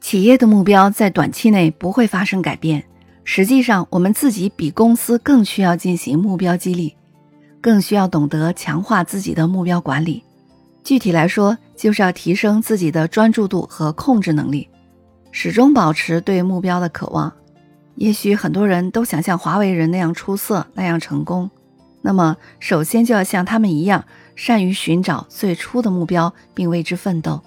企业的目标在短期内不会发生改变。实际上，我们自己比公司更需要进行目标激励，更需要懂得强化自己的目标管理。具体来说，就是要提升自己的专注度和控制能力，始终保持对目标的渴望。也许很多人都想像华为人那样出色、那样成功，那么首先就要像他们一样，善于寻找最初的目标，并为之奋斗。